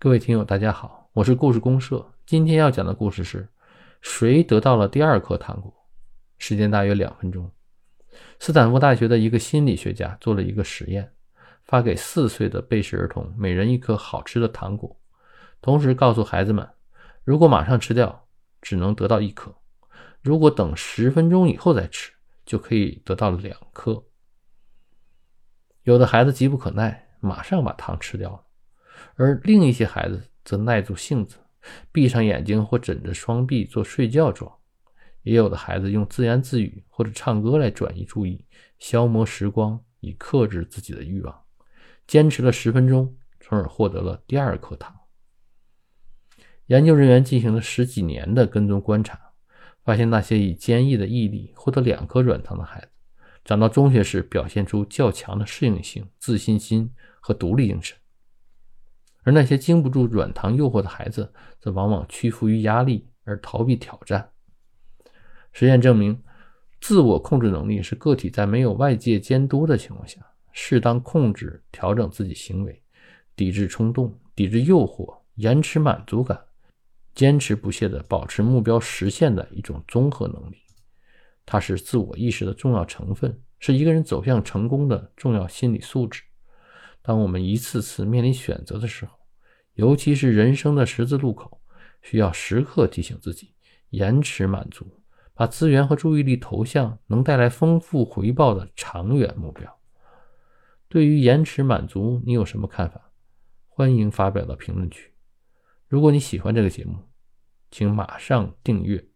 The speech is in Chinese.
各位听友，大家好，我是故事公社。今天要讲的故事是：谁得到了第二颗糖果？时间大约两分钟。斯坦福大学的一个心理学家做了一个实验，发给四岁的被试儿童每人一颗好吃的糖果，同时告诉孩子们，如果马上吃掉，只能得到一颗；如果等十分钟以后再吃，就可以得到两颗。有的孩子急不可耐，马上把糖吃掉了。而另一些孩子则耐住性子，闭上眼睛或枕着双臂做睡觉状。也有的孩子用自言自语或者唱歌来转移注意，消磨时光，以克制自己的欲望。坚持了十分钟，从而获得了第二颗糖。研究人员进行了十几年的跟踪观察，发现那些以坚毅的毅力获得两颗软糖的孩子，长到中学时表现出较强的适应性、自信心和独立精神。而那些经不住软糖诱惑的孩子，则往往屈服于压力而逃避挑战。实验证明，自我控制能力是个体在没有外界监督的情况下，适当控制、调整自己行为、抵制冲动、抵制诱惑、延迟满足感、坚持不懈地保持目标实现的一种综合能力。它是自我意识的重要成分，是一个人走向成功的重要心理素质。当我们一次次面临选择的时候，尤其是人生的十字路口，需要时刻提醒自己，延迟满足，把资源和注意力投向能带来丰富回报的长远目标。对于延迟满足，你有什么看法？欢迎发表到评论区。如果你喜欢这个节目，请马上订阅。